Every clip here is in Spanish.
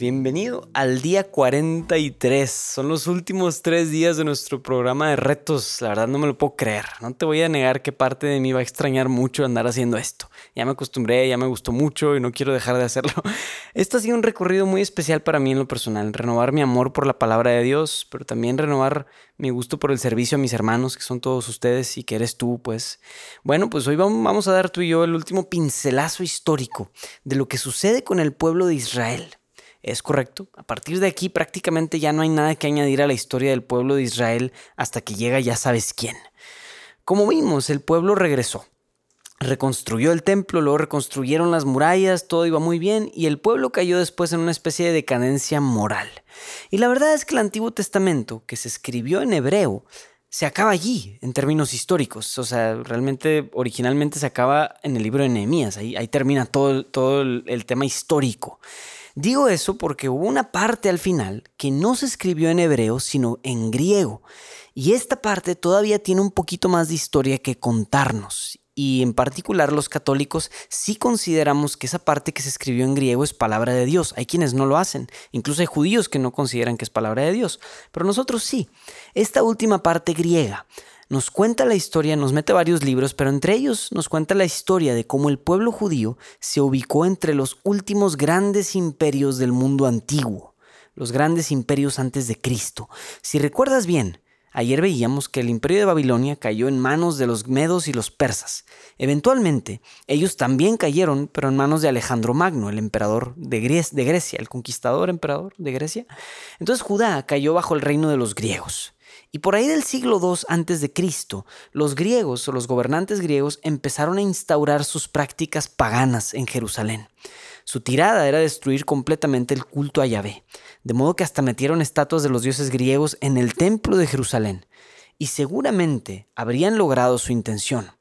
Bienvenido al día 43. Son los últimos tres días de nuestro programa de retos. La verdad no me lo puedo creer. No te voy a negar que parte de mí va a extrañar mucho andar haciendo esto. Ya me acostumbré, ya me gustó mucho y no quiero dejar de hacerlo. Esto ha sido un recorrido muy especial para mí en lo personal. Renovar mi amor por la palabra de Dios, pero también renovar mi gusto por el servicio a mis hermanos, que son todos ustedes y que eres tú, pues. Bueno, pues hoy vamos a dar tú y yo el último pincelazo histórico de lo que sucede con el pueblo de Israel. Es correcto. A partir de aquí prácticamente ya no hay nada que añadir a la historia del pueblo de Israel hasta que llega ya sabes quién. Como vimos, el pueblo regresó. Reconstruyó el templo, luego reconstruyeron las murallas, todo iba muy bien y el pueblo cayó después en una especie de decadencia moral. Y la verdad es que el Antiguo Testamento, que se escribió en hebreo, se acaba allí en términos históricos. O sea, realmente originalmente se acaba en el libro de Nehemías. Ahí, termina todo el tema histórico. Digo eso porque hubo una parte al final que no se escribió en hebreo, sino en griego. Y esta parte todavía tiene un poquito más de historia que contarnos. Y en particular los católicos sí consideramos que esa parte que se escribió en griego es palabra de Dios. Hay quienes no lo hacen. Incluso hay judíos que no consideran que es palabra de Dios. Pero nosotros sí. Esta última parte griega nos cuenta la historia, nos mete varios libros, pero entre ellos nos cuenta la historia de cómo el pueblo judío se ubicó entre los últimos grandes imperios del mundo antiguo, los grandes imperios antes de Cristo. Si recuerdas bien, ayer veíamos que el imperio de Babilonia cayó en manos de los medos y los persas. Eventualmente, ellos también cayeron, pero en manos de Alejandro Magno, el emperador de, Grecia, el conquistador emperador de Grecia. Entonces Judá cayó bajo el reino de los griegos. Y por ahí del siglo II antes de Cristo, los griegos o los gobernantes griegos empezaron a instaurar sus prácticas paganas en Jerusalén. Su tirada era destruir completamente el culto a Yahvé, de modo que hasta metieron estatuas de los dioses griegos en el templo de Jerusalén. Y seguramente habrían logrado su intención,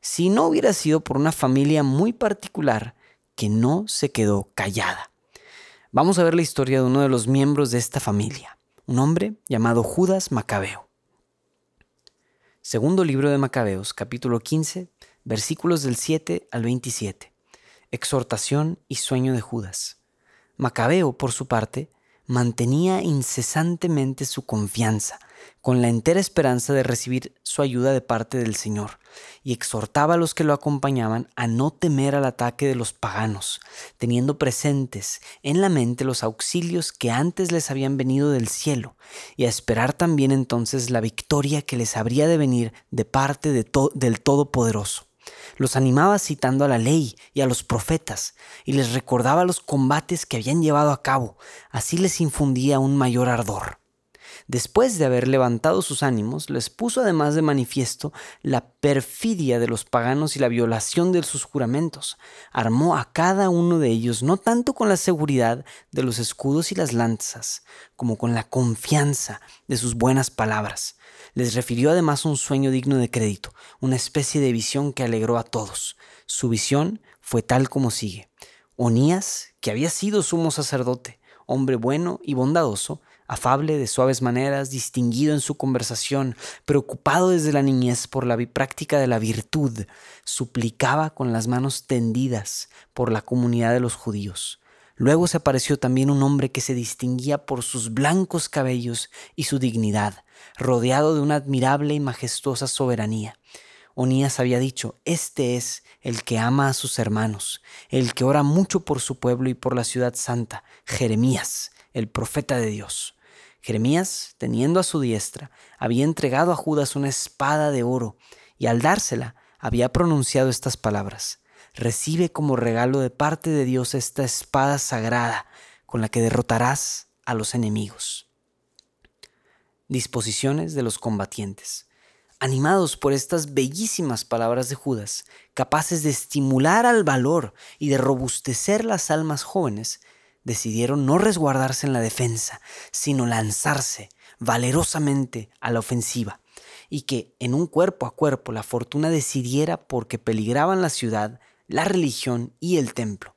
si no hubiera sido por una familia muy particular que no se quedó callada. Vamos a ver la historia de uno de los miembros de esta familia un hombre llamado Judas Macabeo. Segundo libro de Macabeos, capítulo 15, versículos del 7 al 27. Exhortación y sueño de Judas. Macabeo, por su parte, mantenía incesantemente su confianza, con la entera esperanza de recibir su ayuda de parte del Señor, y exhortaba a los que lo acompañaban a no temer al ataque de los paganos, teniendo presentes en la mente los auxilios que antes les habían venido del cielo, y a esperar también entonces la victoria que les habría de venir de parte del Todopoderoso. Los animaba citando a la ley y a los profetas, y les recordaba los combates que habían llevado a cabo, así les infundía un mayor ardor. Después de haber levantado sus ánimos, les puso además de manifiesto la perfidia de los paganos y la violación de sus juramentos. Armó a cada uno de ellos no tanto con la seguridad de los escudos y las lanzas, como con la confianza de sus buenas palabras. Les refirió además un sueño digno de crédito, una especie de visión que alegró a todos. Su visión fue tal como sigue. Onías, que había sido sumo sacerdote, hombre bueno y bondadoso, afable de suaves maneras, distinguido en su conversación, preocupado desde la niñez por la práctica de la virtud, suplicaba con las manos tendidas por la comunidad de los judíos. Luego se apareció también un hombre que se distinguía por sus blancos cabellos y su dignidad, rodeado de una admirable y majestuosa soberanía. Onías había dicho, Este es el que ama a sus hermanos, el que ora mucho por su pueblo y por la ciudad santa, Jeremías, el profeta de Dios. Jeremías, teniendo a su diestra, había entregado a Judas una espada de oro, y al dársela había pronunciado estas palabras. Recibe como regalo de parte de Dios esta espada sagrada, con la que derrotarás a los enemigos. Disposiciones de los combatientes. Animados por estas bellísimas palabras de Judas, capaces de estimular al valor y de robustecer las almas jóvenes, decidieron no resguardarse en la defensa, sino lanzarse valerosamente a la ofensiva, y que en un cuerpo a cuerpo la fortuna decidiera porque peligraban la ciudad, la religión y el templo.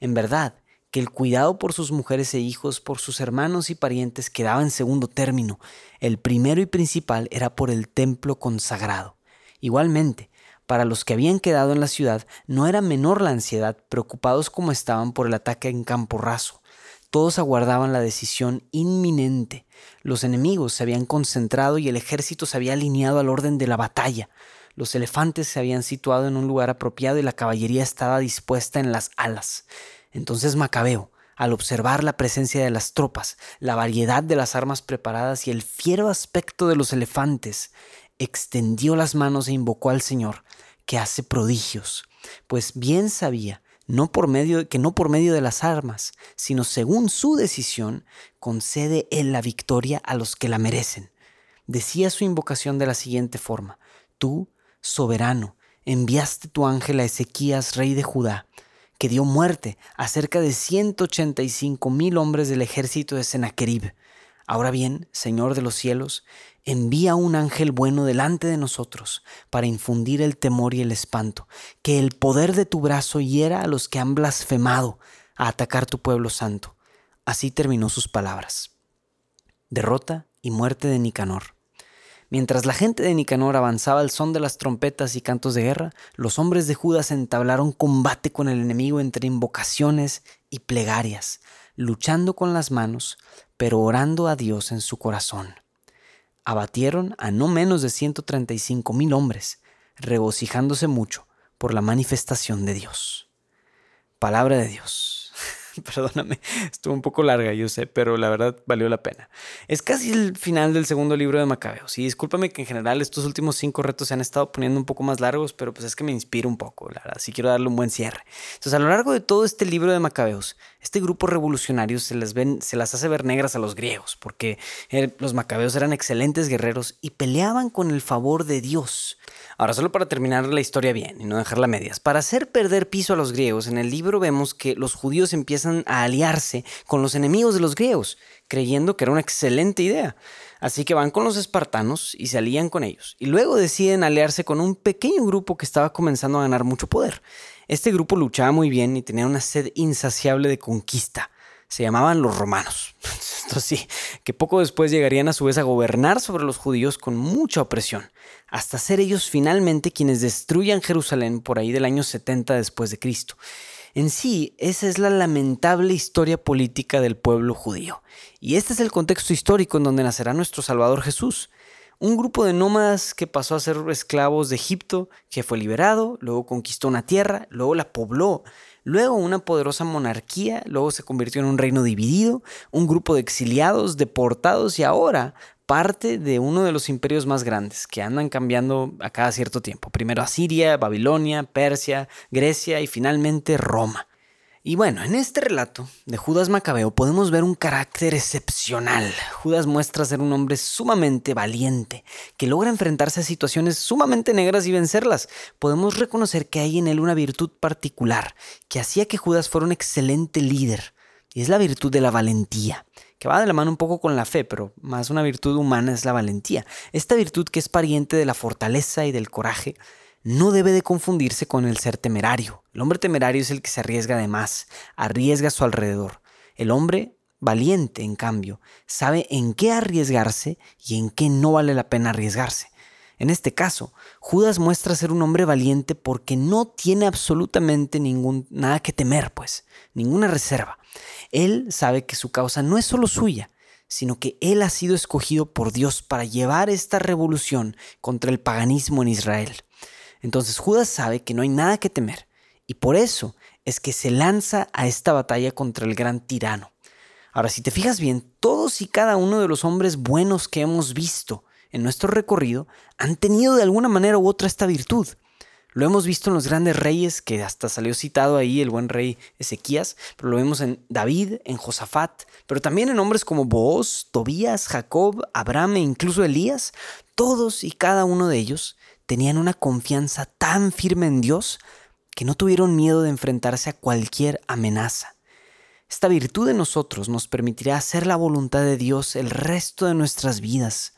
En verdad, que el cuidado por sus mujeres e hijos, por sus hermanos y parientes quedaba en segundo término. El primero y principal era por el templo consagrado. Igualmente, para los que habían quedado en la ciudad no era menor la ansiedad, preocupados como estaban por el ataque en campo raso. Todos aguardaban la decisión inminente. Los enemigos se habían concentrado y el ejército se había alineado al orden de la batalla. Los elefantes se habían situado en un lugar apropiado y la caballería estaba dispuesta en las alas. Entonces Macabeo, al observar la presencia de las tropas, la variedad de las armas preparadas y el fiero aspecto de los elefantes, extendió las manos e invocó al Señor, que hace prodigios, pues bien sabía no por medio, que no por medio de las armas, sino según su decisión, concede él la victoria a los que la merecen. Decía su invocación de la siguiente forma, Tú, soberano, enviaste tu ángel a Ezequías, rey de Judá, que dio muerte a cerca de 185 mil hombres del ejército de Sennacherib. Ahora bien, Señor de los cielos, envía un ángel bueno delante de nosotros para infundir el temor y el espanto, que el poder de tu brazo hiera a los que han blasfemado a atacar tu pueblo santo. Así terminó sus palabras. Derrota y muerte de Nicanor. Mientras la gente de Nicanor avanzaba al son de las trompetas y cantos de guerra, los hombres de Judas entablaron combate con el enemigo entre invocaciones y plegarias, luchando con las manos, pero orando a Dios en su corazón. Abatieron a no menos de 135 mil hombres, regocijándose mucho por la manifestación de Dios. Palabra de Dios. Perdóname, estuvo un poco larga, yo sé, pero la verdad valió la pena. Es casi el final del segundo libro de Macabeos. Y discúlpame que en general estos últimos cinco retos se han estado poniendo un poco más largos, pero pues es que me inspira un poco, la verdad. Quiero darle un buen cierre. Entonces, a lo largo de todo este libro de Macabeos, este grupo revolucionario se, les ven, se las hace ver negras a los griegos, porque eh, los Macabeos eran excelentes guerreros y peleaban con el favor de Dios. Ahora, solo para terminar la historia bien y no dejarla medias, para hacer perder piso a los griegos, en el libro vemos que los judíos empiezan a aliarse con los enemigos de los griegos, creyendo que era una excelente idea. Así que van con los espartanos y se alían con ellos. Y luego deciden aliarse con un pequeño grupo que estaba comenzando a ganar mucho poder. Este grupo luchaba muy bien y tenía una sed insaciable de conquista se llamaban los romanos. Esto sí, que poco después llegarían a su vez a gobernar sobre los judíos con mucha opresión, hasta ser ellos finalmente quienes destruyan Jerusalén por ahí del año 70 después de Cristo. En sí, esa es la lamentable historia política del pueblo judío. Y este es el contexto histórico en donde nacerá nuestro Salvador Jesús. Un grupo de nómadas que pasó a ser esclavos de Egipto, que fue liberado, luego conquistó una tierra, luego la pobló, luego una poderosa monarquía, luego se convirtió en un reino dividido, un grupo de exiliados, deportados y ahora parte de uno de los imperios más grandes que andan cambiando a cada cierto tiempo. Primero Asiria, Babilonia, Persia, Grecia y finalmente Roma. Y bueno, en este relato de Judas Macabeo podemos ver un carácter excepcional. Judas muestra ser un hombre sumamente valiente, que logra enfrentarse a situaciones sumamente negras y vencerlas. Podemos reconocer que hay en él una virtud particular, que hacía que Judas fuera un excelente líder, y es la virtud de la valentía, que va de la mano un poco con la fe, pero más una virtud humana es la valentía. Esta virtud que es pariente de la fortaleza y del coraje, no debe de confundirse con el ser temerario. El hombre temerario es el que se arriesga de más, arriesga a su alrededor. El hombre valiente, en cambio, sabe en qué arriesgarse y en qué no vale la pena arriesgarse. En este caso, Judas muestra ser un hombre valiente porque no tiene absolutamente ningún, nada que temer, pues, ninguna reserva. Él sabe que su causa no es solo suya, sino que él ha sido escogido por Dios para llevar esta revolución contra el paganismo en Israel. Entonces Judas sabe que no hay nada que temer y por eso es que se lanza a esta batalla contra el gran tirano. Ahora, si te fijas bien, todos y cada uno de los hombres buenos que hemos visto en nuestro recorrido han tenido de alguna manera u otra esta virtud. Lo hemos visto en los grandes reyes, que hasta salió citado ahí el buen rey Ezequías, pero lo vemos en David, en Josafat, pero también en hombres como Booz, Tobías, Jacob, Abraham e incluso Elías. Todos y cada uno de ellos tenían una confianza tan firme en Dios que no tuvieron miedo de enfrentarse a cualquier amenaza. Esta virtud de nosotros nos permitirá hacer la voluntad de Dios el resto de nuestras vidas.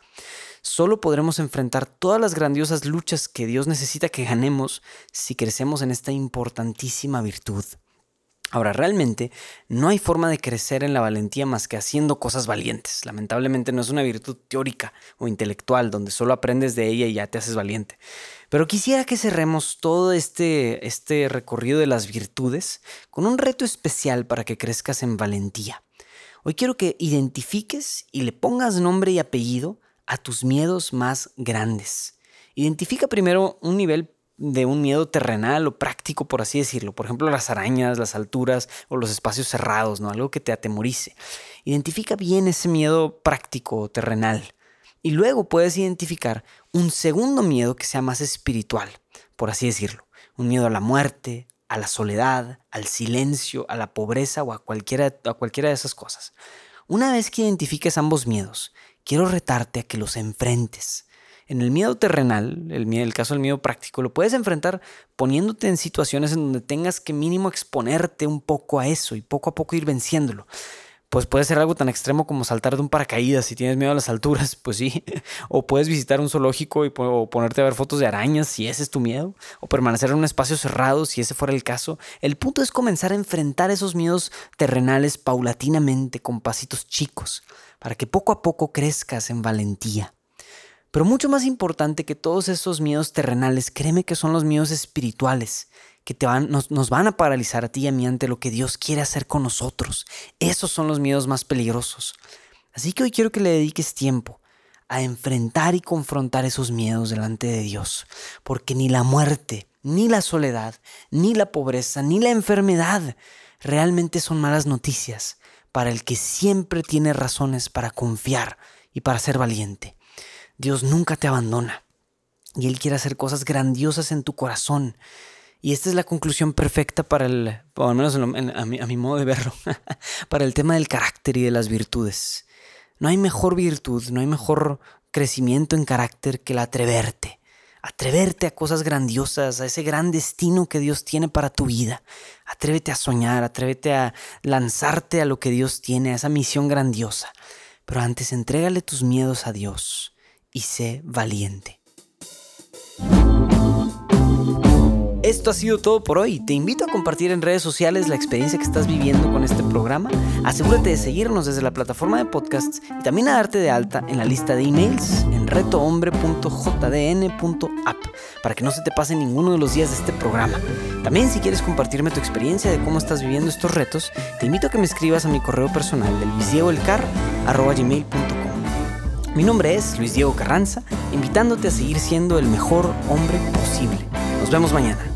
Solo podremos enfrentar todas las grandiosas luchas que Dios necesita que ganemos si crecemos en esta importantísima virtud. Ahora, realmente no hay forma de crecer en la valentía más que haciendo cosas valientes. Lamentablemente no es una virtud teórica o intelectual donde solo aprendes de ella y ya te haces valiente. Pero quisiera que cerremos todo este, este recorrido de las virtudes con un reto especial para que crezcas en valentía. Hoy quiero que identifiques y le pongas nombre y apellido a tus miedos más grandes. Identifica primero un nivel de un miedo terrenal o práctico, por así decirlo. Por ejemplo, las arañas, las alturas o los espacios cerrados, ¿no? Algo que te atemorice. Identifica bien ese miedo práctico o terrenal. Y luego puedes identificar un segundo miedo que sea más espiritual, por así decirlo. Un miedo a la muerte, a la soledad, al silencio, a la pobreza o a cualquiera, a cualquiera de esas cosas. Una vez que identifiques ambos miedos quiero retarte a que los enfrentes. En el miedo terrenal, el, caso del miedo práctico, lo puedes enfrentar poniéndote en situaciones en donde tengas que mínimo exponerte un poco a eso y poco a poco ir venciéndolo. Pues puede ser algo tan extremo como saltar de un paracaídas si tienes miedo a las alturas, pues sí. O puedes visitar un zoológico y ponerte a ver fotos de arañas si ese es tu miedo. O permanecer en un espacio cerrado si ese fuera el caso. El punto es comenzar a enfrentar esos miedos terrenales paulatinamente con pasitos chicos para que poco a poco crezcas en valentía. Pero mucho más importante que todos esos miedos terrenales, créeme que son los miedos espirituales, que te van, nos, nos van a paralizar a ti y a mí ante lo que Dios quiere hacer con nosotros. Esos son los miedos más peligrosos. Así que hoy quiero que le dediques tiempo a enfrentar y confrontar esos miedos delante de Dios, porque ni la muerte, ni la soledad, ni la pobreza, ni la enfermedad realmente son malas noticias para el que siempre tiene razones para confiar y para ser valiente. Dios nunca te abandona y Él quiere hacer cosas grandiosas en tu corazón. Y esta es la conclusión perfecta para el, o al menos a, mi, a mi modo de verlo, para el tema del carácter y de las virtudes. No hay mejor virtud, no hay mejor crecimiento en carácter que el atreverte Atreverte a cosas grandiosas, a ese gran destino que Dios tiene para tu vida. Atrévete a soñar, atrévete a lanzarte a lo que Dios tiene, a esa misión grandiosa. Pero antes entrégale tus miedos a Dios y sé valiente. Esto ha sido todo por hoy. Te invito a compartir en redes sociales la experiencia que estás viviendo con este programa. Asegúrate de seguirnos desde la plataforma de podcasts y también a darte de alta en la lista de emails en retohombre.jdn.app para que no se te pase ninguno de los días de este programa. También si quieres compartirme tu experiencia de cómo estás viviendo estos retos, te invito a que me escribas a mi correo personal del Mi nombre es Luis Diego Carranza, invitándote a seguir siendo el mejor hombre posible. Nos vemos mañana.